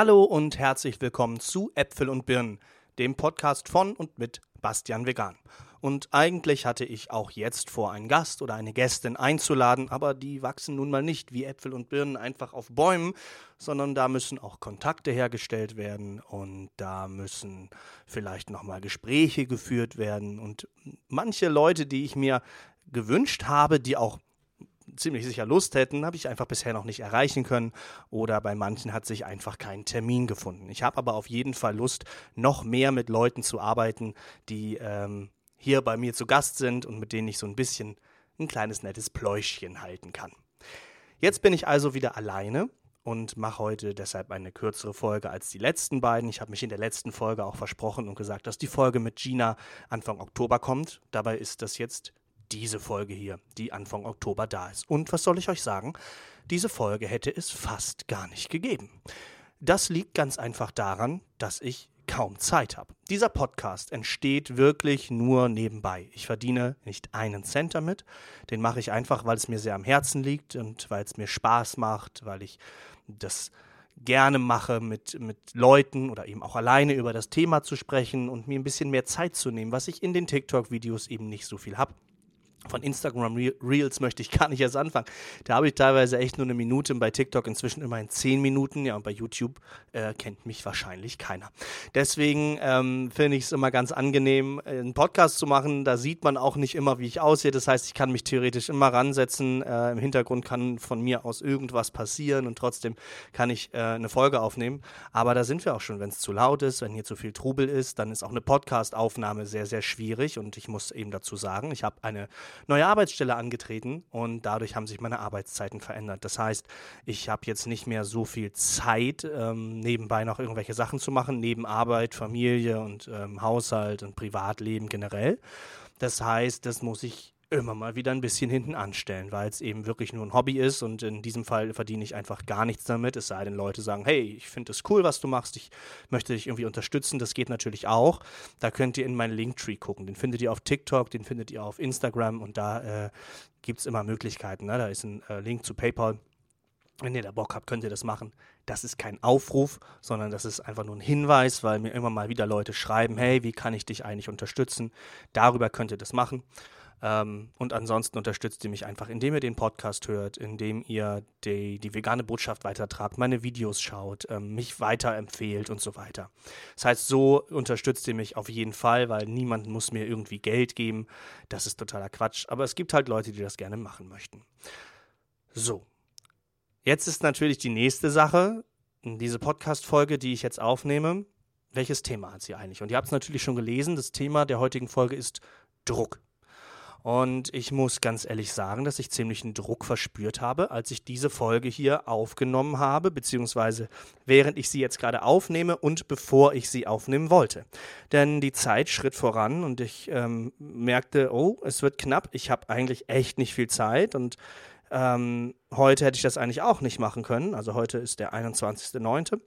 Hallo und herzlich willkommen zu Äpfel und Birnen, dem Podcast von und mit Bastian Vegan. Und eigentlich hatte ich auch jetzt vor, einen Gast oder eine Gästin einzuladen, aber die wachsen nun mal nicht wie Äpfel und Birnen einfach auf Bäumen, sondern da müssen auch Kontakte hergestellt werden und da müssen vielleicht nochmal Gespräche geführt werden. Und manche Leute, die ich mir gewünscht habe, die auch ziemlich sicher Lust hätten, habe ich einfach bisher noch nicht erreichen können oder bei manchen hat sich einfach kein Termin gefunden. Ich habe aber auf jeden Fall Lust, noch mehr mit Leuten zu arbeiten, die ähm, hier bei mir zu Gast sind und mit denen ich so ein bisschen ein kleines nettes Pläuschchen halten kann. Jetzt bin ich also wieder alleine und mache heute deshalb eine kürzere Folge als die letzten beiden. Ich habe mich in der letzten Folge auch versprochen und gesagt, dass die Folge mit Gina Anfang Oktober kommt. Dabei ist das jetzt diese Folge hier, die Anfang Oktober da ist. Und was soll ich euch sagen? Diese Folge hätte es fast gar nicht gegeben. Das liegt ganz einfach daran, dass ich kaum Zeit habe. Dieser Podcast entsteht wirklich nur nebenbei. Ich verdiene nicht einen Cent damit. Den mache ich einfach, weil es mir sehr am Herzen liegt und weil es mir Spaß macht, weil ich das gerne mache, mit, mit Leuten oder eben auch alleine über das Thema zu sprechen und mir ein bisschen mehr Zeit zu nehmen, was ich in den TikTok-Videos eben nicht so viel habe von Instagram Reels möchte ich gar nicht erst anfangen. Da habe ich teilweise echt nur eine Minute, bei TikTok inzwischen immerhin zehn Minuten. Ja, und bei YouTube äh, kennt mich wahrscheinlich keiner. Deswegen ähm, finde ich es immer ganz angenehm, einen Podcast zu machen. Da sieht man auch nicht immer, wie ich aussehe. Das heißt, ich kann mich theoretisch immer ransetzen. Äh, Im Hintergrund kann von mir aus irgendwas passieren und trotzdem kann ich äh, eine Folge aufnehmen. Aber da sind wir auch schon. Wenn es zu laut ist, wenn hier zu viel Trubel ist, dann ist auch eine Podcast-Aufnahme sehr, sehr schwierig. Und ich muss eben dazu sagen, ich habe eine neue Arbeitsstelle angetreten und dadurch haben sich meine Arbeitszeiten verändert. Das heißt, ich habe jetzt nicht mehr so viel Zeit, ähm, nebenbei noch irgendwelche Sachen zu machen, neben Arbeit, Familie und ähm, Haushalt und Privatleben generell. Das heißt, das muss ich immer mal wieder ein bisschen hinten anstellen, weil es eben wirklich nur ein Hobby ist und in diesem Fall verdiene ich einfach gar nichts damit, es sei denn, Leute sagen, hey, ich finde es cool, was du machst, ich möchte dich irgendwie unterstützen, das geht natürlich auch. Da könnt ihr in meinen Linktree gucken, den findet ihr auf TikTok, den findet ihr auf Instagram und da äh, gibt es immer Möglichkeiten. Ne? Da ist ein äh, Link zu PayPal. Wenn ihr da Bock habt, könnt ihr das machen. Das ist kein Aufruf, sondern das ist einfach nur ein Hinweis, weil mir immer mal wieder Leute schreiben, hey, wie kann ich dich eigentlich unterstützen? Darüber könnt ihr das machen. Ähm, und ansonsten unterstützt ihr mich einfach, indem ihr den Podcast hört, indem ihr die, die vegane Botschaft weitertragt, meine Videos schaut, ähm, mich weiterempfehlt und so weiter. Das heißt, so unterstützt ihr mich auf jeden Fall, weil niemand muss mir irgendwie Geld geben. Das ist totaler Quatsch. Aber es gibt halt Leute, die das gerne machen möchten. So. Jetzt ist natürlich die nächste Sache, diese Podcast-Folge, die ich jetzt aufnehme. Welches Thema hat sie eigentlich? Und ihr habt es natürlich schon gelesen. Das Thema der heutigen Folge ist Druck. Und ich muss ganz ehrlich sagen, dass ich ziemlichen Druck verspürt habe, als ich diese Folge hier aufgenommen habe, beziehungsweise während ich sie jetzt gerade aufnehme und bevor ich sie aufnehmen wollte. Denn die Zeit schritt voran und ich ähm, merkte, oh, es wird knapp. Ich habe eigentlich echt nicht viel Zeit und ähm, heute hätte ich das eigentlich auch nicht machen können. Also heute ist der 21.09.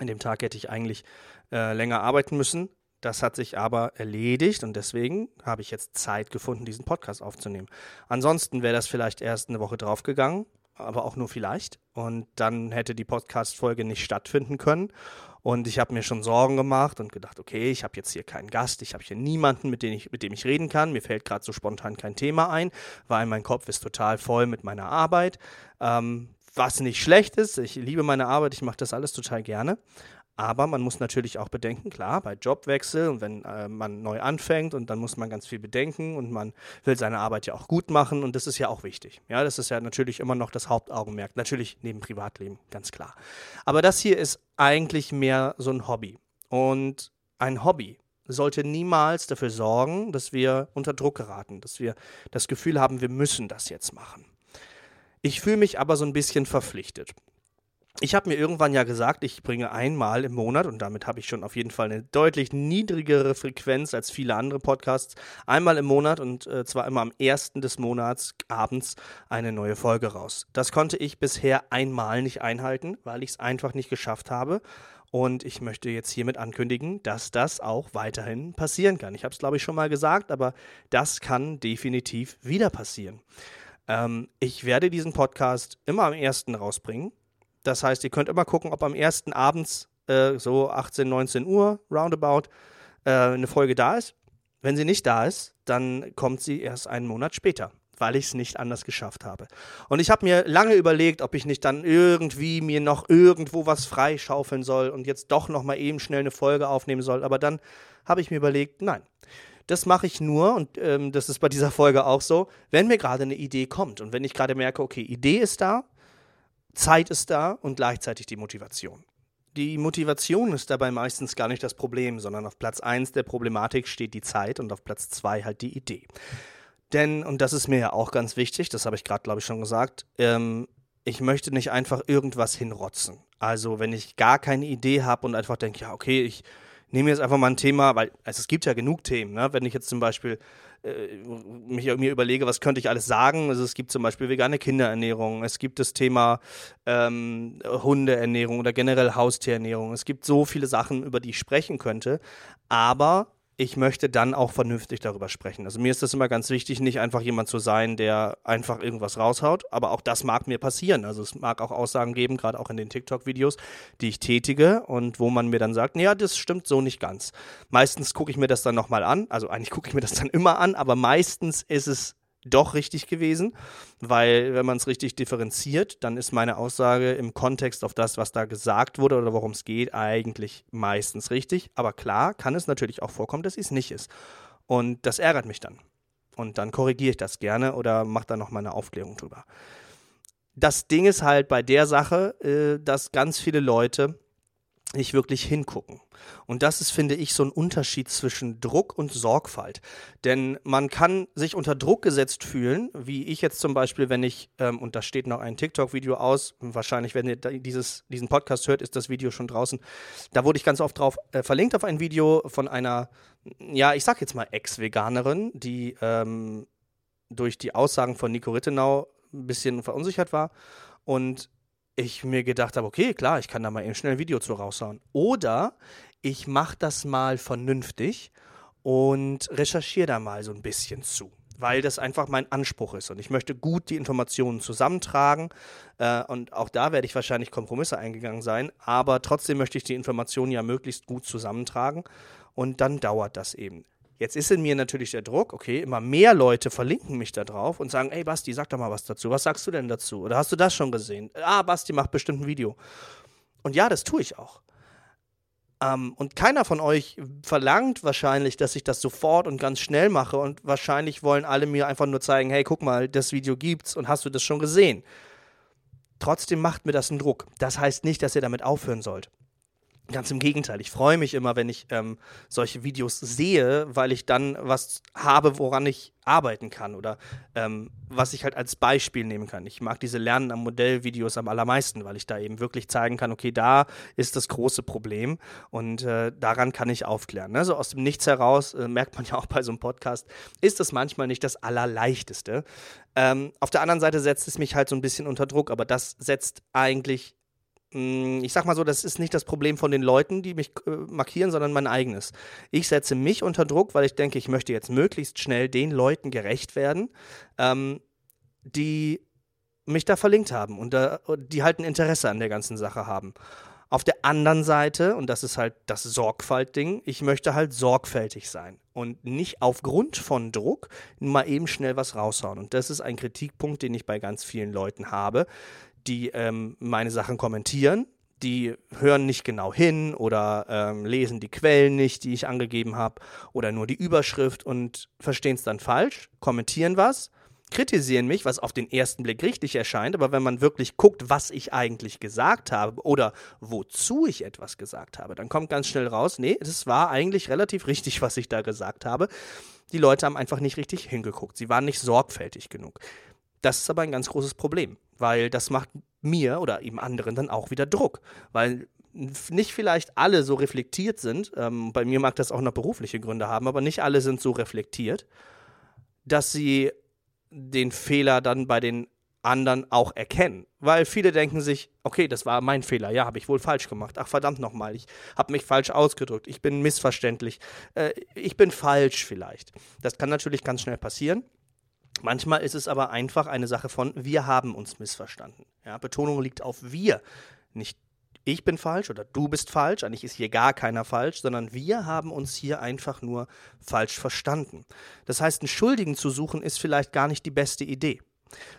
In dem Tag hätte ich eigentlich äh, länger arbeiten müssen. Das hat sich aber erledigt und deswegen habe ich jetzt Zeit gefunden, diesen Podcast aufzunehmen. Ansonsten wäre das vielleicht erst eine Woche draufgegangen, aber auch nur vielleicht. Und dann hätte die Podcast-Folge nicht stattfinden können. Und ich habe mir schon Sorgen gemacht und gedacht, okay, ich habe jetzt hier keinen Gast, ich habe hier niemanden, mit dem ich, mit dem ich reden kann. Mir fällt gerade so spontan kein Thema ein, weil mein Kopf ist total voll mit meiner Arbeit. Ähm, was nicht schlecht ist, ich liebe meine Arbeit, ich mache das alles total gerne. Aber man muss natürlich auch bedenken, klar, bei Jobwechsel und wenn äh, man neu anfängt und dann muss man ganz viel bedenken und man will seine Arbeit ja auch gut machen und das ist ja auch wichtig. Ja, das ist ja natürlich immer noch das Hauptaugenmerk. Natürlich neben Privatleben, ganz klar. Aber das hier ist eigentlich mehr so ein Hobby. Und ein Hobby sollte niemals dafür sorgen, dass wir unter Druck geraten, dass wir das Gefühl haben, wir müssen das jetzt machen. Ich fühle mich aber so ein bisschen verpflichtet ich habe mir irgendwann ja gesagt, ich bringe einmal im Monat, und damit habe ich schon auf jeden Fall eine deutlich niedrigere Frequenz als viele andere Podcasts, einmal im Monat und äh, zwar immer am ersten des Monats abends eine neue Folge raus. Das konnte ich bisher einmal nicht einhalten, weil ich es einfach nicht geschafft habe. Und ich möchte jetzt hiermit ankündigen, dass das auch weiterhin passieren kann. Ich habe es, glaube ich, schon mal gesagt, aber das kann definitiv wieder passieren. Ähm, ich werde diesen Podcast immer am ersten rausbringen Das heißt, ihr könnt immer gucken, ob am ersten abends, äh, so 18, 19 Uhr, roundabout, äh, eine Folge da ist. Wenn sie nicht da ist, dann kommt sie erst einen Monat später, weil ich es nicht anders geschafft habe. Und ich habe mir lange überlegt, ob ich nicht dann irgendwie mir noch irgendwo was freischaufeln soll und jetzt doch noch mal eben schnell eine Folge aufnehmen soll. Aber dann habe ich mir überlegt, nein, das mache ich nur, und ähm, das ist bei dieser Folge auch so, wenn mir gerade eine Idee kommt und wenn ich gerade merke, okay, Idee ist da, Zeit ist da und gleichzeitig die Motivation. Die Motivation ist dabei meistens gar nicht das Problem, sondern auf Platz 1 der Problematik steht die Zeit und auf Platz 2 halt die Idee. Denn, und das ist mir ja auch ganz wichtig, das habe ich gerade, glaube ich, schon gesagt, ähm, ich möchte nicht einfach irgendwas hinrotzen. Also, wenn ich gar keine Idee habe und einfach denke, ja, okay, ich nehme jetzt einfach mal ein Thema, weil also es gibt ja genug Themen, ne? wenn ich jetzt zum Beispiel äh, mich mir überlege, was könnte ich alles sagen. Also es gibt zum Beispiel vegane Kinderernährung, es gibt das Thema ähm, Hundeernährung oder generell Haustierernährung. Es gibt so viele Sachen, über die ich sprechen könnte. Aber ich möchte dann auch vernünftig darüber sprechen. Also mir ist das immer ganz wichtig, nicht einfach jemand zu sein, der einfach irgendwas raushaut. Aber auch das mag mir passieren. Also es mag auch Aussagen geben, gerade auch in den TikTok-Videos, die ich tätige und wo man mir dann sagt, ja, das stimmt so nicht ganz. Meistens gucke ich mir das dann nochmal an. Also eigentlich gucke ich mir das dann immer an, aber meistens ist es doch richtig gewesen, weil wenn man es richtig differenziert, dann ist meine Aussage im Kontext auf das, was da gesagt wurde oder worum es geht, eigentlich meistens richtig. Aber klar kann es natürlich auch vorkommen, dass es nicht ist. Und das ärgert mich dann. Und dann korrigiere ich das gerne oder mache da nochmal eine Aufklärung drüber. Das Ding ist halt bei der Sache, äh, dass ganz viele Leute nicht wirklich hingucken. Und das ist, finde ich, so ein Unterschied zwischen Druck und Sorgfalt. Denn man kann sich unter Druck gesetzt fühlen, wie ich jetzt zum Beispiel, wenn ich, ähm, und da steht noch ein TikTok-Video aus, wahrscheinlich, wenn ihr dieses, diesen Podcast hört, ist das Video schon draußen. Da wurde ich ganz oft drauf äh, verlinkt auf ein Video von einer, ja, ich sag jetzt mal Ex-Veganerin, die ähm, durch die Aussagen von Nico Rittenau ein bisschen verunsichert war. Und ich mir gedacht habe, okay, klar, ich kann da mal eben schnell ein Video zu raushauen. Oder ich mache das mal vernünftig und recherchiere da mal so ein bisschen zu, weil das einfach mein Anspruch ist. Und ich möchte gut die Informationen zusammentragen. Äh, und auch da werde ich wahrscheinlich Kompromisse eingegangen sein. Aber trotzdem möchte ich die Informationen ja möglichst gut zusammentragen. Und dann dauert das eben. Jetzt ist in mir natürlich der Druck, okay, immer mehr Leute verlinken mich da drauf und sagen, ey Basti, sag doch mal was dazu. Was sagst du denn dazu? Oder hast du das schon gesehen? Ah, Basti macht bestimmt ein Video. Und ja, das tue ich auch. Ähm, und keiner von euch verlangt wahrscheinlich, dass ich das sofort und ganz schnell mache. Und wahrscheinlich wollen alle mir einfach nur zeigen, hey, guck mal, das Video gibt's und hast du das schon gesehen? Trotzdem macht mir das einen Druck. Das heißt nicht, dass ihr damit aufhören sollt. Ganz im Gegenteil, ich freue mich immer, wenn ich ähm, solche Videos sehe, weil ich dann was habe, woran ich arbeiten kann oder ähm, was ich halt als Beispiel nehmen kann. Ich mag diese Lernen am Modell-Videos am allermeisten, weil ich da eben wirklich zeigen kann, okay, da ist das große Problem und äh, daran kann ich aufklären. Also aus dem Nichts heraus, äh, merkt man ja auch bei so einem Podcast, ist das manchmal nicht das Allerleichteste. Ähm, auf der anderen Seite setzt es mich halt so ein bisschen unter Druck, aber das setzt eigentlich ich sag mal so, das ist nicht das Problem von den Leuten, die mich äh, markieren, sondern mein eigenes. Ich setze mich unter Druck, weil ich denke, ich möchte jetzt möglichst schnell den Leuten gerecht werden, ähm, die mich da verlinkt haben und äh, die halt ein Interesse an der ganzen Sache haben. Auf der anderen Seite, und das ist halt das Sorgfaltding, ich möchte halt sorgfältig sein und nicht aufgrund von Druck mal eben schnell was raushauen. Und das ist ein Kritikpunkt, den ich bei ganz vielen Leuten habe, die ähm, meine Sachen kommentieren, die hören nicht genau hin oder ähm, lesen die Quellen nicht, die ich angegeben habe, oder nur die Überschrift und verstehen es dann falsch, kommentieren was, kritisieren mich, was auf den ersten Blick richtig erscheint, aber wenn man wirklich guckt, was ich eigentlich gesagt habe oder wozu ich etwas gesagt habe, dann kommt ganz schnell raus, nee, es war eigentlich relativ richtig, was ich da gesagt habe. Die Leute haben einfach nicht richtig hingeguckt, sie waren nicht sorgfältig genug. Das ist aber ein ganz großes Problem, weil das macht mir oder eben anderen dann auch wieder Druck, weil nicht vielleicht alle so reflektiert sind. Ähm, bei mir mag das auch noch berufliche Gründe haben, aber nicht alle sind so reflektiert, dass sie den Fehler dann bei den anderen auch erkennen. Weil viele denken sich, okay, das war mein Fehler, ja, habe ich wohl falsch gemacht. Ach verdammt nochmal, ich habe mich falsch ausgedrückt, ich bin missverständlich, äh, ich bin falsch vielleicht. Das kann natürlich ganz schnell passieren. Manchmal ist es aber einfach eine Sache von, wir haben uns missverstanden. Ja, Betonung liegt auf wir. Nicht ich bin falsch oder du bist falsch, eigentlich ist hier gar keiner falsch, sondern wir haben uns hier einfach nur falsch verstanden. Das heißt, einen Schuldigen zu suchen ist vielleicht gar nicht die beste Idee,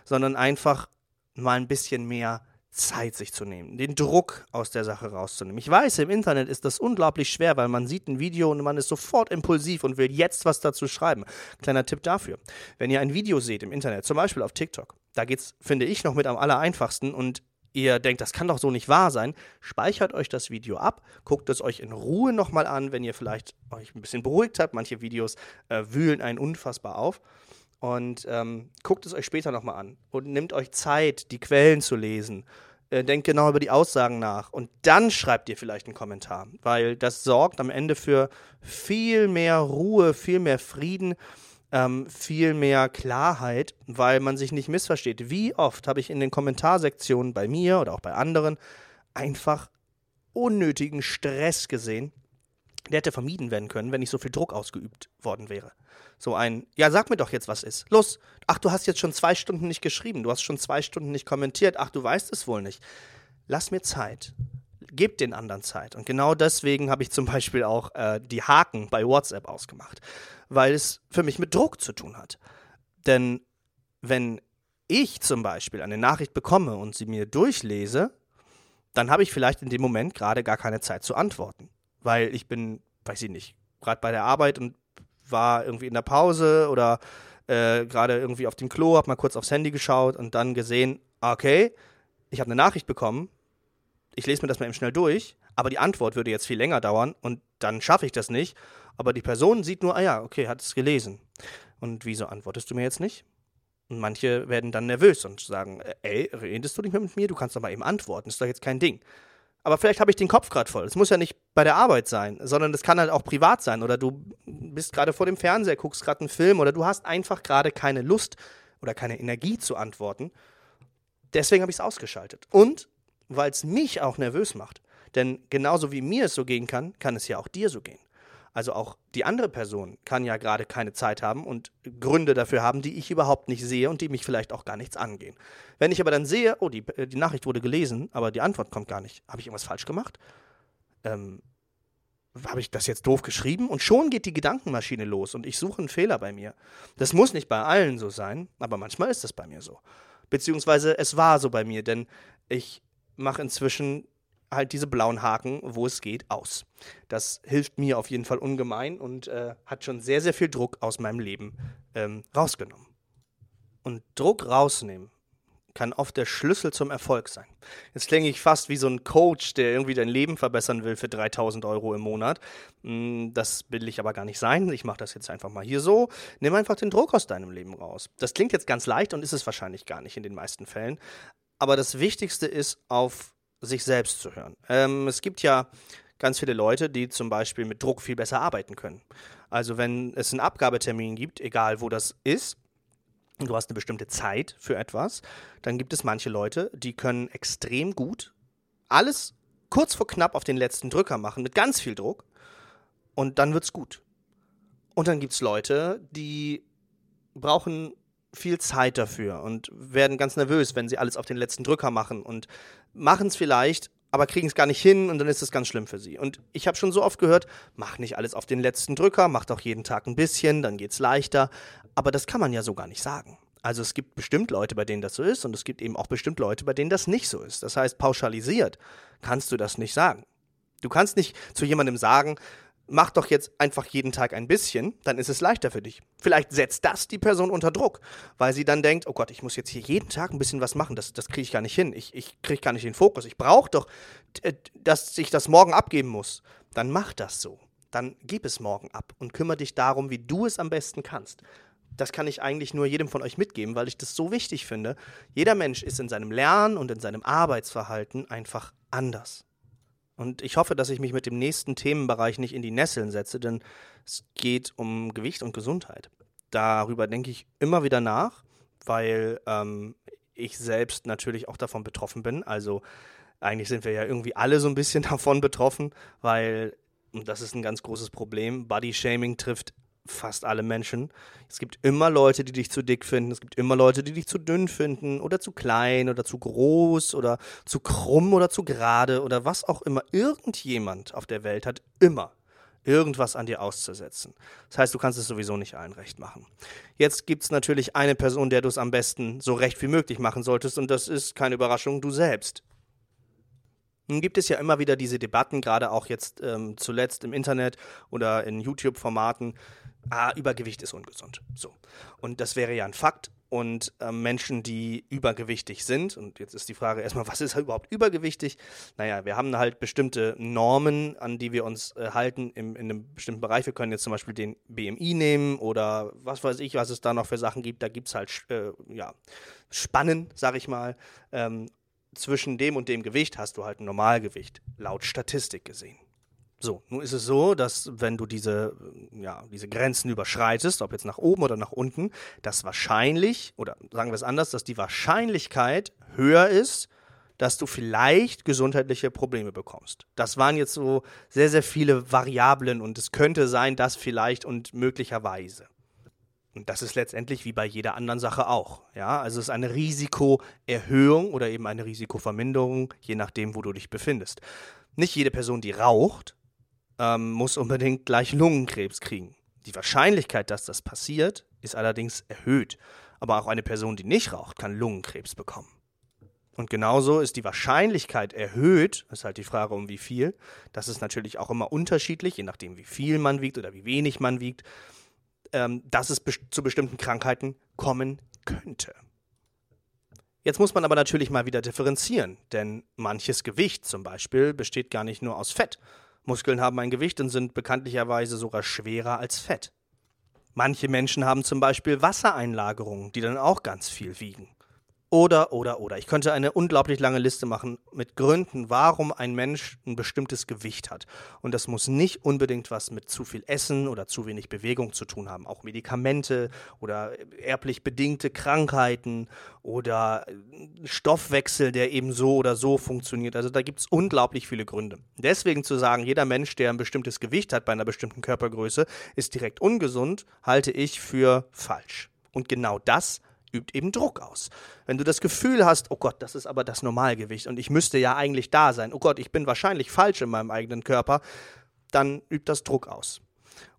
sondern einfach mal ein bisschen mehr Zeit sich zu nehmen, den Druck aus der Sache rauszunehmen. Ich weiß, im Internet ist das unglaublich schwer, weil man sieht ein Video und man ist sofort impulsiv und will jetzt was dazu schreiben. Kleiner Tipp dafür. Wenn ihr ein Video seht im Internet, zum Beispiel auf TikTok, da geht es, finde ich, noch mit am aller einfachsten und ihr denkt, das kann doch so nicht wahr sein, speichert euch das Video ab, guckt es euch in Ruhe nochmal an, wenn ihr vielleicht euch ein bisschen beruhigt habt. Manche Videos äh, wühlen einen unfassbar auf und ähm, guckt es euch später nochmal an und nehmt euch Zeit, die Quellen zu lesen. Äh, denkt genau über die Aussagen nach und dann schreibt ihr vielleicht einen Kommentar, weil das sorgt am Ende für viel mehr Ruhe, viel mehr Frieden, ähm, viel mehr Klarheit, weil man sich nicht missversteht. Wie oft habe ich in den Kommentarsektionen bei mir oder auch bei anderen einfach unnötigen Stress gesehen, der hätte vermieden werden können, wenn nicht so viel Druck ausgeübt worden wäre. So ein, ja, sag mir doch jetzt, was ist. Los, ach, du hast jetzt schon zwei Stunden nicht geschrieben, du hast schon zwei Stunden nicht kommentiert, ach, du weißt es wohl nicht. Lass mir Zeit. Gebt den anderen Zeit. Und genau deswegen habe ich zum Beispiel auch äh, die Haken bei WhatsApp ausgemacht, weil es für mich mit Druck zu tun hat. Denn wenn ich zum Beispiel eine Nachricht bekomme und sie mir durchlese, dann habe ich vielleicht in dem Moment gerade gar keine Zeit zu antworten weil ich bin, weiß ich nicht, gerade bei der Arbeit und war irgendwie in der Pause oder äh, gerade irgendwie auf dem Klo, hab mal kurz aufs Handy geschaut und dann gesehen, okay, ich habe eine Nachricht bekommen, ich lese mir das mal eben schnell durch, aber die Antwort würde jetzt viel länger dauern und dann schaffe ich das nicht. Aber die Person sieht nur, ah ja, okay, hat es gelesen. Und wieso antwortest du mir jetzt nicht? Und manche werden dann nervös und sagen, ey, redest du nicht mehr mit mir? Du kannst doch mal eben antworten, ist doch jetzt kein Ding aber vielleicht habe ich den Kopf gerade voll. Es muss ja nicht bei der Arbeit sein, sondern das kann halt auch privat sein. Oder du bist gerade vor dem Fernseher, guckst gerade einen Film oder du hast einfach gerade keine Lust oder keine Energie zu antworten. Deswegen habe ich es ausgeschaltet. Und weil es mich auch nervös macht. Denn genauso wie mir es so gehen kann, kann es ja auch dir so gehen. Also auch die andere Person kann ja gerade keine Zeit haben und Gründe dafür haben, die ich überhaupt nicht sehe und die mich vielleicht auch gar nichts angehen. Wenn ich aber dann sehe, oh, die, äh, die Nachricht wurde gelesen, aber die Antwort kommt gar nicht, habe ich irgendwas falsch gemacht? Ähm, habe ich das jetzt doof geschrieben? Und schon geht die Gedankenmaschine los und ich suche einen Fehler bei mir. Das muss nicht bei allen so sein, aber manchmal ist es bei mir so. Beziehungsweise es war so bei mir, denn ich mache inzwischen halt diese blauen Haken, wo es geht, aus. Das hilft mir auf jeden Fall ungemein und äh, hat schon sehr, sehr viel Druck aus meinem Leben ähm, rausgenommen. Und Druck rausnehmen kann oft der Schlüssel zum Erfolg sein. Jetzt klinge ich fast wie so ein Coach, der irgendwie dein Leben verbessern will für 3000 Euro im Monat. Hm, das will ich aber gar nicht sein. Ich mache das jetzt einfach mal hier so. Nimm einfach den Druck aus deinem Leben raus. Das klingt jetzt ganz leicht und ist es wahrscheinlich gar nicht in den meisten Fällen. Aber das Wichtigste ist, auf sich selbst zu hören. Ähm, es gibt ja ganz viele Leute, die zum Beispiel mit Druck viel besser arbeiten können. Also wenn es einen Abgabetermin gibt, egal wo das ist, und du hast eine bestimmte Zeit für etwas, dann gibt es manche Leute, die können extrem gut alles kurz vor knapp auf den letzten Drücker machen, mit ganz viel Druck, und dann wird's gut. Und dann gibt es Leute, die brauchen viel Zeit dafür und werden ganz nervös, wenn sie alles auf den letzten Drücker machen und machen es vielleicht, aber kriegen es gar nicht hin und dann ist es ganz schlimm für sie. Und ich habe schon so oft gehört, mach nicht alles auf den letzten Drücker, mach doch jeden Tag ein bisschen, dann geht's leichter. Aber das kann man ja so gar nicht sagen. Also es gibt bestimmt Leute, bei denen das so ist und es gibt eben auch bestimmt Leute, bei denen das nicht so ist. Das heißt, pauschalisiert kannst du das nicht sagen. Du kannst nicht zu jemandem sagen, mach doch jetzt einfach jeden Tag ein bisschen, dann ist es leichter für dich. Vielleicht setzt das die Person unter Druck, weil sie dann denkt, oh Gott, ich muss jetzt hier jeden Tag ein bisschen was machen, das, das kriege ich gar nicht hin, ich, ich kriege gar nicht den Fokus, ich brauche doch, dass ich das morgen abgeben muss. Dann mach das so. Dann gib es morgen ab und kümmere dich darum, wie du es am besten kannst. Das kann ich eigentlich nur jedem von euch mitgeben, weil ich das so wichtig finde. Jeder Mensch ist in seinem Lernen und in seinem Arbeitsverhalten einfach anders. Und ich hoffe, dass ich mich mit dem nächsten Themenbereich nicht in die Nesseln setze, denn es geht um Gewicht und Gesundheit. Darüber denke ich immer wieder nach, weil ähm, ich selbst natürlich auch davon betroffen bin. Also eigentlich sind wir ja irgendwie alle so ein bisschen davon betroffen, weil, und das ist ein ganz großes Problem, Body Shaming trifft fast alle Menschen. Es gibt immer Leute, die dich zu dick finden. Es gibt immer Leute, die dich zu dünn finden oder zu klein oder zu groß oder zu krumm oder zu gerade oder was auch immer. Irgendjemand auf der Welt hat immer irgendwas an dir auszusetzen. Das heißt, du kannst es sowieso nicht allen recht machen. Jetzt gibt es natürlich eine Person, der du es am besten so recht wie möglich machen solltest und das ist keine Überraschung, du selbst. Nun gibt es ja immer wieder diese Debatten, gerade auch jetzt ähm, zuletzt im Internet oder in YouTube-Formaten. Ah, Übergewicht ist ungesund. So. Und das wäre ja ein Fakt. Und äh, Menschen, die übergewichtig sind, und jetzt ist die Frage erstmal, was ist überhaupt übergewichtig? Naja, wir haben halt bestimmte Normen, an die wir uns äh, halten im, in einem bestimmten Bereich. Wir können jetzt zum Beispiel den BMI nehmen oder was weiß ich, was es da noch für Sachen gibt. Da gibt es halt äh, ja, Spannen, sag ich mal. Ähm, zwischen dem und dem Gewicht hast du halt ein Normalgewicht, laut Statistik gesehen. So, nun ist es so, dass wenn du diese, ja, diese Grenzen überschreitest, ob jetzt nach oben oder nach unten, dass wahrscheinlich, oder sagen wir es anders, dass die Wahrscheinlichkeit höher ist, dass du vielleicht gesundheitliche Probleme bekommst. Das waren jetzt so sehr, sehr viele Variablen und es könnte sein, dass vielleicht und möglicherweise. Und das ist letztendlich wie bei jeder anderen Sache auch. Ja, also es ist eine Risikoerhöhung oder eben eine Risikoverminderung, je nachdem, wo du dich befindest. Nicht jede Person, die raucht, ähm, muss unbedingt gleich Lungenkrebs kriegen. Die Wahrscheinlichkeit, dass das passiert, ist allerdings erhöht. Aber auch eine Person, die nicht raucht, kann Lungenkrebs bekommen. Und genauso ist die Wahrscheinlichkeit erhöht, ist halt die Frage, um wie viel. Das ist natürlich auch immer unterschiedlich, je nachdem, wie viel man wiegt oder wie wenig man wiegt ähm, dass es be zu bestimmten Krankheiten kommen könnte. Jetzt muss man aber natürlich mal wieder differenzieren, denn manches Gewicht zum Beispiel besteht gar nicht nur aus Fett. Muskeln haben ein Gewicht und sind bekanntlicherweise sogar schwerer als Fett. Manche Menschen haben zum Beispiel Wassereinlagerungen, die dann auch ganz viel wiegen. Oder, oder, oder. Ich könnte eine unglaublich lange Liste machen mit Gründen, warum ein Mensch ein bestimmtes Gewicht hat. Und das muss nicht unbedingt was mit zu viel Essen oder zu wenig Bewegung zu tun haben. Auch Medikamente oder erblich bedingte Krankheiten oder Stoffwechsel, der eben so oder so funktioniert. Also da gibt es unglaublich viele Gründe. Deswegen zu sagen, jeder Mensch, der ein bestimmtes Gewicht hat bei einer bestimmten Körpergröße, ist direkt ungesund, halte ich für falsch. Und genau das übt eben Druck aus. Wenn du das Gefühl hast, oh Gott, das ist aber das Normalgewicht und ich müsste ja eigentlich da sein, oh Gott, ich bin wahrscheinlich falsch in meinem eigenen Körper, dann übt das Druck aus.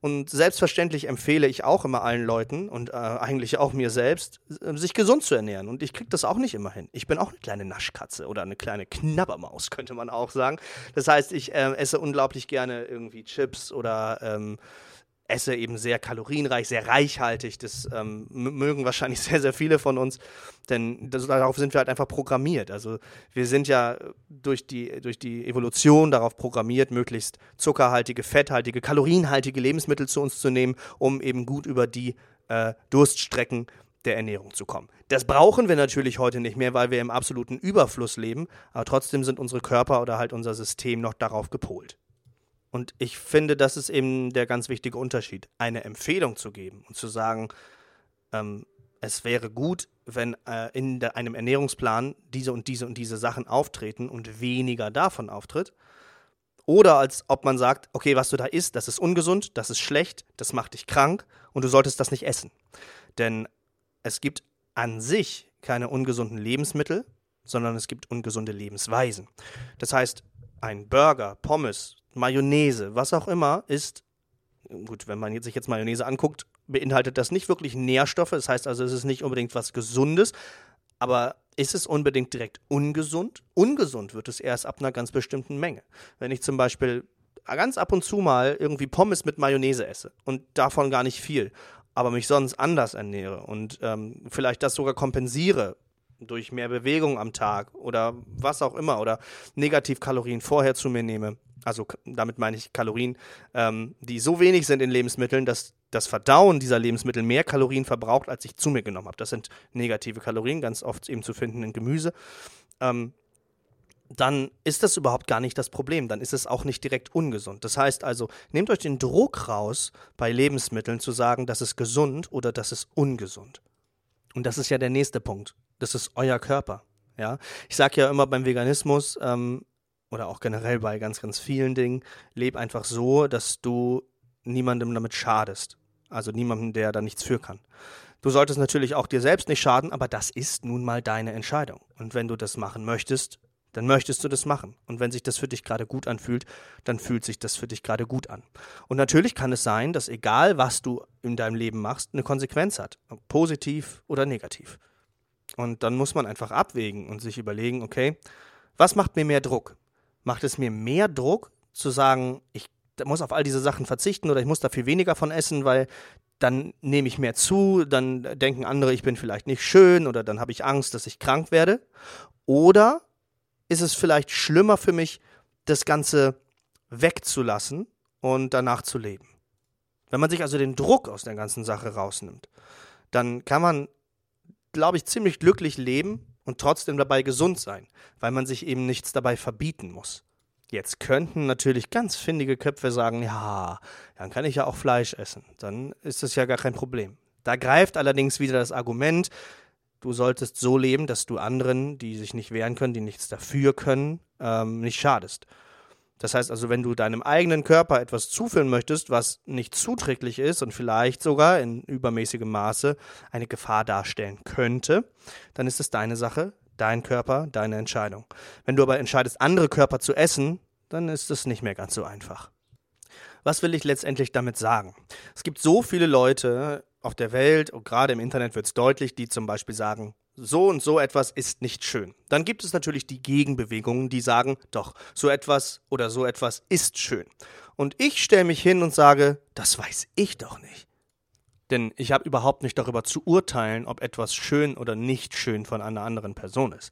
Und selbstverständlich empfehle ich auch immer allen Leuten und äh, eigentlich auch mir selbst, äh, sich gesund zu ernähren. Und ich kriege das auch nicht immer hin. Ich bin auch eine kleine Naschkatze oder eine kleine Knabbermaus, könnte man auch sagen. Das heißt, ich äh, esse unglaublich gerne irgendwie Chips oder ähm, esse eben sehr kalorienreich, sehr reichhaltig. Das ähm, mögen wahrscheinlich sehr, sehr viele von uns, denn das, darauf sind wir halt einfach programmiert. Also wir sind ja durch die, durch die Evolution darauf programmiert, möglichst zuckerhaltige, fetthaltige, kalorienhaltige Lebensmittel zu uns zu nehmen, um eben gut über die äh, Durststrecken der Ernährung zu kommen. Das brauchen wir natürlich heute nicht mehr, weil wir im absoluten Überfluss leben, aber trotzdem sind unsere Körper oder halt unser System noch darauf gepolt. Und ich finde, das ist eben der ganz wichtige Unterschied, eine Empfehlung zu geben und zu sagen, ähm, es wäre gut, wenn äh, in der, einem Ernährungsplan diese und diese und diese Sachen auftreten und weniger davon auftritt. Oder als ob man sagt, okay, was du da isst, das ist ungesund, das ist schlecht, das macht dich krank und du solltest das nicht essen. Denn es gibt an sich keine ungesunden Lebensmittel, sondern es gibt ungesunde Lebensweisen. Das heißt, ein Burger, Pommes, Mayonnaise, was auch immer, ist, gut, wenn man sich jetzt Mayonnaise anguckt, beinhaltet das nicht wirklich Nährstoffe. Das heißt also, es ist nicht unbedingt was Gesundes. Aber ist es unbedingt direkt ungesund? Ungesund wird es erst ab einer ganz bestimmten Menge. Wenn ich zum Beispiel ganz ab und zu mal irgendwie Pommes mit Mayonnaise esse und davon gar nicht viel, aber mich sonst anders ernähre und ähm, vielleicht das sogar kompensiere durch mehr Bewegung am Tag oder was auch immer oder Negativkalorien vorher zu mir nehme, also damit meine ich Kalorien, ähm, die so wenig sind in Lebensmitteln, dass das Verdauen dieser Lebensmittel mehr Kalorien verbraucht, als ich zu mir genommen habe. Das sind negative Kalorien, ganz oft eben zu finden in Gemüse. Ähm, dann ist das überhaupt gar nicht das Problem. Dann ist es auch nicht direkt ungesund. Das heißt also, nehmt euch den Druck raus, bei Lebensmitteln zu sagen, das ist gesund oder das ist ungesund. Und das ist ja der nächste Punkt. Das ist euer Körper. Ja, ich sage ja immer beim Veganismus, ähm, oder auch generell bei ganz, ganz vielen Dingen, leb einfach so, dass du niemandem damit schadest. Also niemandem, der da nichts für kann. Du solltest natürlich auch dir selbst nicht schaden, aber das ist nun mal deine Entscheidung. Und wenn du das machen möchtest, dann möchtest du das machen. Und wenn sich das für dich gerade gut anfühlt, dann fühlt sich das für dich gerade gut an. Und natürlich kann es sein, dass egal was du in deinem Leben machst, eine Konsequenz hat, positiv oder negativ. Und dann muss man einfach abwägen und sich überlegen, okay, was macht mir mehr Druck? Macht es mir mehr Druck zu sagen, ich muss auf all diese Sachen verzichten oder ich muss da viel weniger von essen, weil dann nehme ich mehr zu, dann denken andere, ich bin vielleicht nicht schön oder dann habe ich Angst, dass ich krank werde. Oder ist es vielleicht schlimmer für mich, das Ganze wegzulassen und danach zu leben? Wenn man sich also den Druck aus der ganzen Sache rausnimmt, dann kann man, glaube ich, ziemlich glücklich leben und trotzdem dabei gesund sein, weil man sich eben nichts dabei verbieten muss. Jetzt könnten natürlich ganz findige Köpfe sagen, ja, dann kann ich ja auch Fleisch essen. Dann ist das ja gar kein Problem. Da greift allerdings wieder das Argument, du solltest so leben, dass du anderen, die sich nicht wehren können, die nichts dafür können, ähm, nicht schadest. Das heißt also, wenn du deinem eigenen Körper etwas zuführen möchtest, was nicht zuträglich ist und vielleicht sogar in übermäßigem Maße eine Gefahr darstellen könnte, dann ist es deine Sache, dein Körper, deine Entscheidung. Wenn du aber entscheidest, andere Körper zu essen, dann ist es nicht mehr ganz so einfach. Was will ich letztendlich damit sagen? Es gibt so viele Leute auf der Welt, und gerade im Internet wird es deutlich, die zum Beispiel sagen, so und so etwas ist nicht schön. Dann gibt es natürlich die Gegenbewegungen, die sagen, doch, so etwas oder so etwas ist schön. Und ich stelle mich hin und sage, das weiß ich doch nicht. Denn ich habe überhaupt nicht darüber zu urteilen, ob etwas schön oder nicht schön von einer anderen Person ist.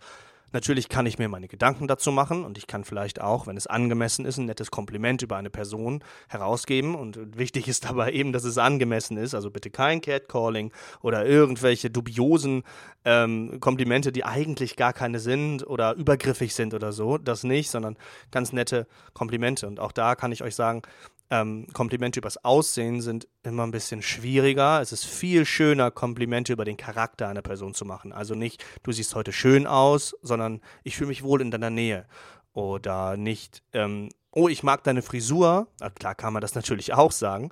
Natürlich kann ich mir meine Gedanken dazu machen und ich kann vielleicht auch, wenn es angemessen ist, ein nettes Kompliment über eine Person herausgeben. Und wichtig ist dabei eben, dass es angemessen ist. Also bitte kein Catcalling oder irgendwelche dubiosen ähm, Komplimente, die eigentlich gar keine sind oder übergriffig sind oder so. Das nicht, sondern ganz nette Komplimente. Und auch da kann ich euch sagen, ähm, Komplimente übers Aussehen sind immer ein bisschen schwieriger. Es ist viel schöner, Komplimente über den Charakter einer Person zu machen. Also nicht, du siehst heute schön aus, sondern ich fühle mich wohl in deiner Nähe. Oder nicht, ähm, oh, ich mag deine Frisur. Na, klar kann man das natürlich auch sagen.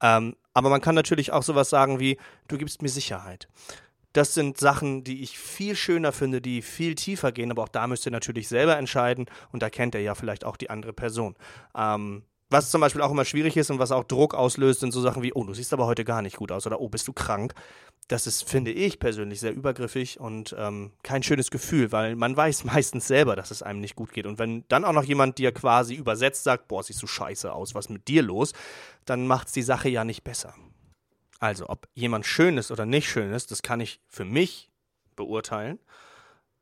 Ähm, aber man kann natürlich auch sowas sagen wie, du gibst mir Sicherheit. Das sind Sachen, die ich viel schöner finde, die viel tiefer gehen, aber auch da müsst ihr natürlich selber entscheiden und da kennt ihr ja vielleicht auch die andere Person. Ähm, was zum Beispiel auch immer schwierig ist und was auch Druck auslöst, sind so Sachen wie, oh, du siehst aber heute gar nicht gut aus oder oh, bist du krank. Das ist, finde ich persönlich, sehr übergriffig und ähm, kein schönes Gefühl, weil man weiß meistens selber, dass es einem nicht gut geht. Und wenn dann auch noch jemand dir quasi übersetzt sagt, boah, siehst du scheiße aus, was ist mit dir los, dann macht es die Sache ja nicht besser. Also, ob jemand schön ist oder nicht schön ist, das kann ich für mich beurteilen,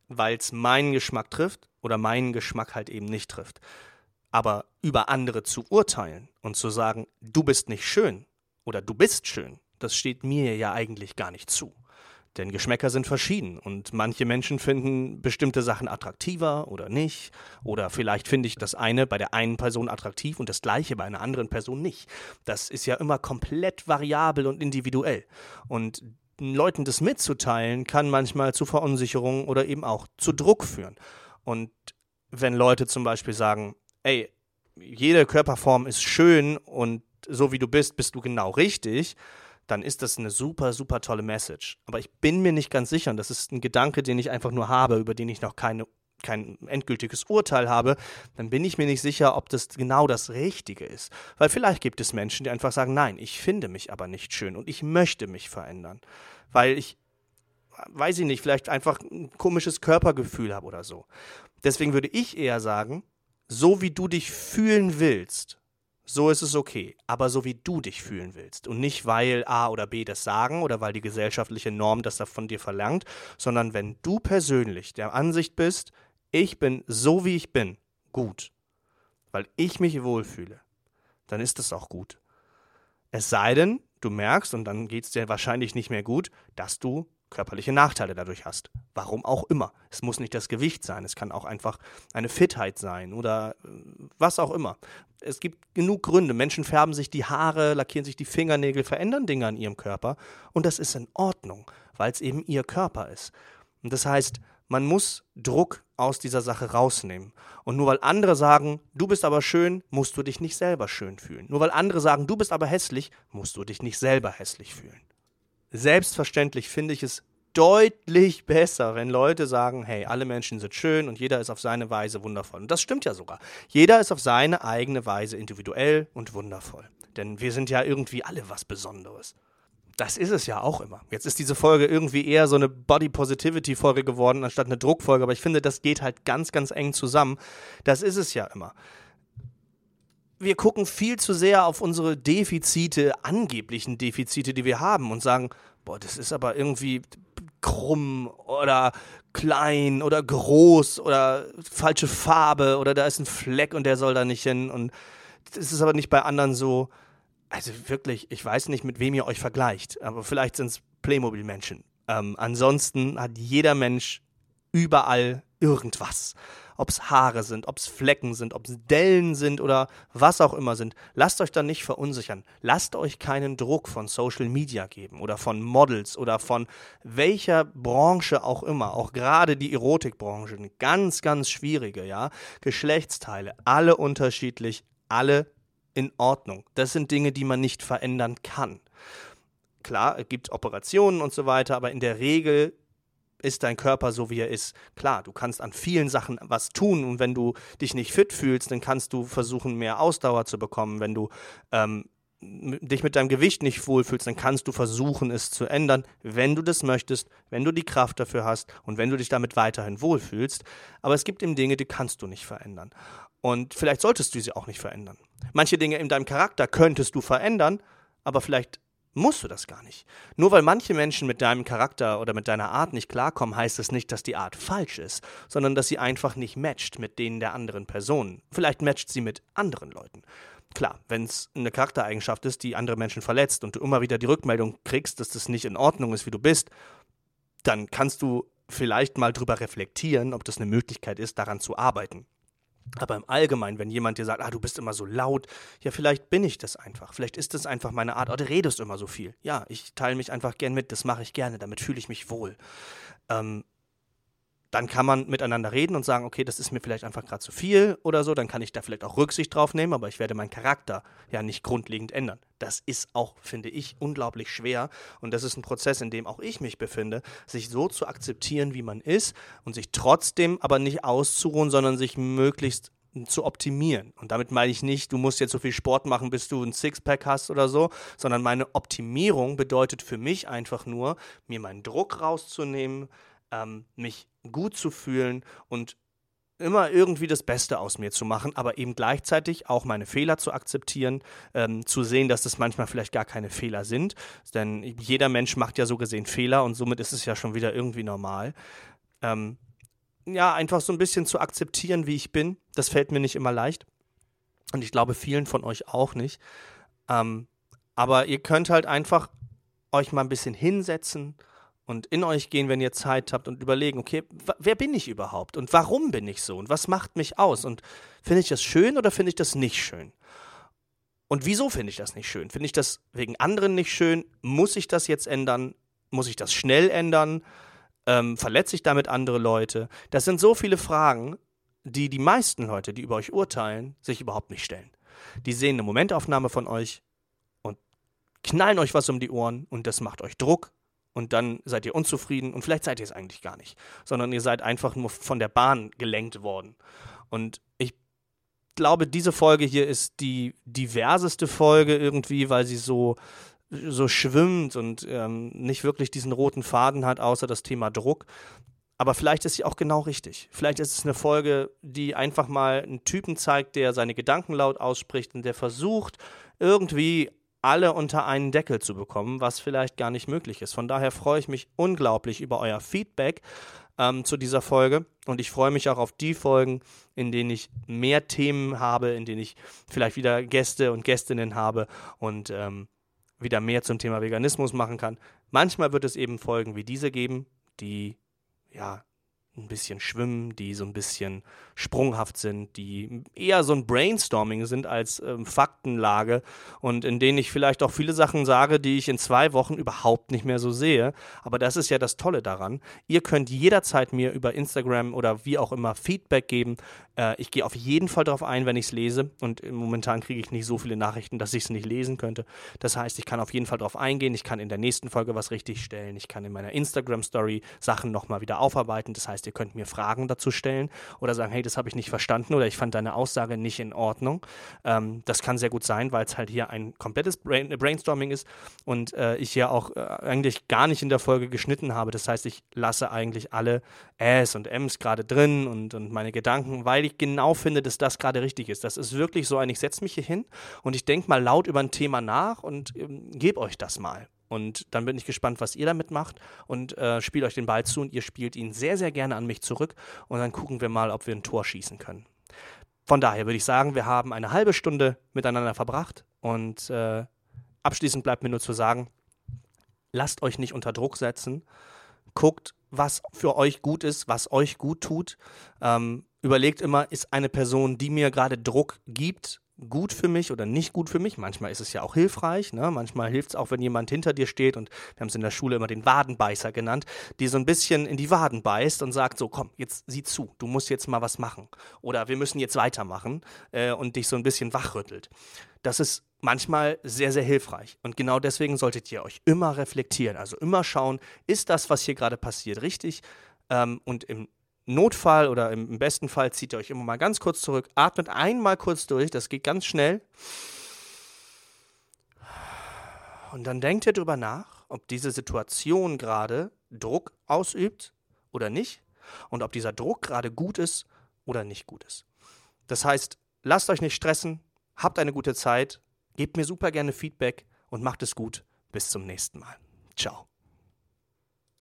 weil es meinen Geschmack trifft oder meinen Geschmack halt eben nicht trifft. Aber über andere zu urteilen und zu sagen, du bist nicht schön oder du bist schön, das steht mir ja eigentlich gar nicht zu. Denn Geschmäcker sind verschieden und manche Menschen finden bestimmte Sachen attraktiver oder nicht. Oder vielleicht finde ich das eine bei der einen Person attraktiv und das gleiche bei einer anderen Person nicht. Das ist ja immer komplett variabel und individuell. Und Leuten das mitzuteilen, kann manchmal zu Verunsicherung oder eben auch zu Druck führen. Und wenn Leute zum Beispiel sagen, ey, jede Körperform ist schön und so wie du bist, bist du genau richtig, dann ist das eine super, super tolle Message. Aber ich bin mir nicht ganz sicher, und das ist ein Gedanke, den ich einfach nur habe, über den ich noch keine, kein endgültiges Urteil habe, dann bin ich mir nicht sicher, ob das genau das Richtige ist. Weil vielleicht gibt es Menschen, die einfach sagen, nein, ich finde mich aber nicht schön und ich möchte mich verändern. Weil ich, weiß ich nicht, vielleicht einfach ein komisches Körpergefühl habe oder so. Deswegen würde ich eher sagen, so wie du dich fühlen willst, so ist es okay. Aber so wie du dich fühlen willst. Und nicht, weil A oder B das sagen oder weil die gesellschaftliche Norm das von dir verlangt, sondern wenn du persönlich der Ansicht bist, ich bin so wie ich bin, gut. Weil ich mich wohlfühle, dann ist es auch gut. Es sei denn, du merkst, und dann geht es dir wahrscheinlich nicht mehr gut, dass du körperliche Nachteile dadurch hast. Warum auch immer. Es muss nicht das Gewicht sein, es kann auch einfach eine Fitheit sein oder äh, was auch immer. Es gibt genug Gründe. Menschen färben sich die Haare, lackieren sich die Fingernägel, verändern Dinge an ihrem Körper und das ist in Ordnung, weil es eben ihr Körper ist. Und das heißt, man muss Druck aus dieser Sache rausnehmen. Und nur weil andere sagen, du bist aber schön, musst du dich nicht selber schön fühlen. Nur weil andere sagen, du bist aber hässlich, musst du dich nicht selber hässlich fühlen. Selbstverständlich finde ich es deutlich besser, wenn Leute sagen, hey, alle Menschen sind schön und jeder ist auf seine Weise wundervoll. Und das stimmt ja sogar. Jeder ist auf seine eigene Weise individuell und wundervoll. Denn wir sind ja irgendwie alle was Besonderes. Das ist es ja auch immer. Jetzt ist diese Folge irgendwie eher so eine Body Positivity Folge geworden, anstatt eine Druckfolge, aber ich finde, das geht halt ganz, ganz eng zusammen. Das ist es ja immer. Wir gucken viel zu sehr auf unsere Defizite, angeblichen Defizite, die wir haben und sagen, boah, das ist aber irgendwie krumm oder klein oder groß oder falsche Farbe oder da ist ein Fleck und der soll da nicht hin und das ist aber nicht bei anderen so. Also wirklich, ich weiß nicht, mit wem ihr euch vergleicht, aber vielleicht sind es Playmobil-Menschen. Ähm, ansonsten hat jeder Mensch überall irgendwas. Ob es Haare sind, ob es Flecken sind, ob es Dellen sind oder was auch immer sind. Lasst euch da nicht verunsichern. Lasst euch keinen Druck von Social Media geben oder von Models oder von welcher Branche auch immer. Auch gerade die Erotikbranche, ganz, ganz schwierige, ja. Geschlechtsteile, alle unterschiedlich, alle in Ordnung. Das sind Dinge, die man nicht verändern kann. Klar, es gibt Operationen und so weiter, aber in der Regel ist dein Körper so, wie er ist. Klar, du kannst an vielen Sachen was tun und wenn du dich nicht fit fühlst, dann kannst du versuchen, mehr Ausdauer zu bekommen. Wenn du ähm, dich mit deinem Gewicht nicht wohlfühlst, dann kannst du versuchen, es zu ändern, wenn du das möchtest, wenn du die Kraft dafür hast und wenn du dich damit weiterhin wohlfühlst. Aber es gibt eben Dinge, die kannst du nicht verändern. Und vielleicht solltest du sie auch nicht verändern. Manche Dinge in deinem Charakter könntest du verändern, aber vielleicht musst du das gar nicht. Nur weil manche Menschen mit deinem Charakter oder mit deiner Art nicht klarkommen, heißt es das nicht, dass die Art falsch ist, sondern dass sie einfach nicht matcht mit denen der anderen Personen. Vielleicht matcht sie mit anderen Leuten. Klar, wenn es eine Charaktereigenschaft ist, die andere Menschen verletzt und du immer wieder die Rückmeldung kriegst, dass das nicht in Ordnung ist, wie du bist, dann kannst du vielleicht mal drüber reflektieren, ob das eine Möglichkeit ist, daran zu arbeiten. Aber im Allgemeinen, wenn jemand dir sagt, ah, du bist immer so laut, ja, vielleicht bin ich das einfach. Vielleicht ist das einfach meine Art. Oder du redest immer so viel. Ja, ich teile mich einfach gern mit, das mache ich gerne, damit fühle ich mich wohl. Ähm, dann kann man miteinander reden und sagen, okay, das ist mir vielleicht einfach gerade zu viel oder so, dann kann ich da vielleicht auch Rücksicht drauf nehmen, aber ich werde meinen Charakter ja nicht grundlegend ändern. Das ist auch, finde ich, unglaublich schwer und das ist ein Prozess, in dem auch ich mich befinde, sich so zu akzeptieren, wie man ist und sich trotzdem aber nicht auszuruhen, sondern sich möglichst zu optimieren. Und damit meine ich nicht, du musst jetzt so viel Sport machen, bis du ein Sixpack hast oder so, sondern meine Optimierung bedeutet für mich einfach nur, mir meinen Druck rauszunehmen, ähm, mich gut zu fühlen und immer irgendwie das Beste aus mir zu machen, aber eben gleichzeitig auch meine Fehler zu akzeptieren, ähm, zu sehen, dass das manchmal vielleicht gar keine Fehler sind, denn jeder Mensch macht ja so gesehen Fehler und somit ist es ja schon wieder irgendwie normal. Ähm, ja, einfach so ein bisschen zu akzeptieren, wie ich bin, das fällt mir nicht immer leicht und ich glaube vielen von euch auch nicht. Ähm, aber ihr könnt halt einfach euch mal ein bisschen hinsetzen und in euch gehen, wenn ihr Zeit habt und überlegen, okay, wer bin ich überhaupt und warum bin ich so und was macht mich aus und finde ich das schön oder finde ich das nicht schön? Und wieso finde ich das nicht schön? Finde ich das wegen anderen nicht schön? Muss ich das jetzt ändern? Muss ich das schnell ändern? Ähm, verletze ich damit andere Leute? Das sind so viele Fragen, die die meisten Leute, die über euch urteilen, sich überhaupt nicht stellen. Die sehen eine Momentaufnahme von euch und knallen euch was um die Ohren und das macht euch Druck und dann seid ihr unzufrieden und vielleicht seid ihr es eigentlich gar nicht, sondern ihr seid einfach nur von der Bahn gelenkt worden. Und ich glaube, diese Folge hier ist die diverseste Folge irgendwie, weil sie so so schwimmt und ähm, nicht wirklich diesen roten Faden hat, außer das Thema Druck. Aber vielleicht ist sie auch genau richtig. Vielleicht ist es eine Folge, die einfach mal einen Typen zeigt, der seine Gedanken laut ausspricht und der versucht, irgendwie alle unter einen Deckel zu bekommen, was vielleicht gar nicht möglich ist. Von daher freue ich mich unglaublich über euer Feedback ähm, zu dieser Folge und ich freue mich auch auf die Folgen, in denen ich mehr Themen habe, in denen ich vielleicht wieder Gäste und Gästinnen habe und ähm, wieder mehr zum Thema Veganismus machen kann. Manchmal wird es eben Folgen wie diese geben, die ja ein bisschen schwimmen, die so ein bisschen sprunghaft sind, die eher so ein Brainstorming sind als ähm, Faktenlage und in denen ich vielleicht auch viele Sachen sage, die ich in zwei Wochen überhaupt nicht mehr so sehe. Aber das ist ja das Tolle daran. Ihr könnt jederzeit mir über Instagram oder wie auch immer Feedback geben. Äh, ich gehe auf jeden Fall darauf ein, wenn ich es lese und momentan kriege ich nicht so viele Nachrichten, dass ich es nicht lesen könnte. Das heißt, ich kann auf jeden Fall darauf eingehen. Ich kann in der nächsten Folge was richtig stellen. Ich kann in meiner Instagram-Story Sachen nochmal wieder aufarbeiten. Das heißt, ihr könnt mir Fragen dazu stellen oder sagen, hey, das habe ich nicht verstanden oder ich fand deine Aussage nicht in Ordnung. Ähm, das kann sehr gut sein, weil es halt hier ein komplettes Brain Brainstorming ist und äh, ich ja auch äh, eigentlich gar nicht in der Folge geschnitten habe. Das heißt, ich lasse eigentlich alle Äs und Ms gerade drin und, und meine Gedanken, weil ich genau finde, dass das gerade richtig ist. Das ist wirklich so ein, ich setze mich hier hin und ich denke mal laut über ein Thema nach und ähm, gebe euch das mal. Und dann bin ich gespannt, was ihr damit macht und äh, spielt euch den Ball zu und ihr spielt ihn sehr, sehr gerne an mich zurück und dann gucken wir mal, ob wir ein Tor schießen können. Von daher würde ich sagen, wir haben eine halbe Stunde miteinander verbracht und äh, abschließend bleibt mir nur zu sagen, lasst euch nicht unter Druck setzen, guckt, was für euch gut ist, was euch gut tut. Ähm, überlegt immer, ist eine Person, die mir gerade Druck gibt, gut für mich oder nicht gut für mich. Manchmal ist es ja auch hilfreich. Ne? Manchmal hilft es auch, wenn jemand hinter dir steht und wir haben es in der Schule immer den Wadenbeißer genannt, die so ein bisschen in die Waden beißt und sagt so, komm, jetzt sieh zu, du musst jetzt mal was machen. Oder wir müssen jetzt weitermachen äh, und dich so ein bisschen wachrüttelt. Das ist manchmal sehr, sehr hilfreich. Und genau deswegen solltet ihr euch immer reflektieren. Also immer schauen, ist das, was hier gerade passiert, richtig? Ähm, und im Notfall oder im besten Fall zieht ihr euch immer mal ganz kurz zurück, atmet einmal kurz durch, das geht ganz schnell. Und dann denkt ihr darüber nach, ob diese Situation gerade Druck ausübt oder nicht und ob dieser Druck gerade gut ist oder nicht gut ist. Das heißt, lasst euch nicht stressen, habt eine gute Zeit, gebt mir super gerne Feedback und macht es gut. Bis zum nächsten Mal. Ciao.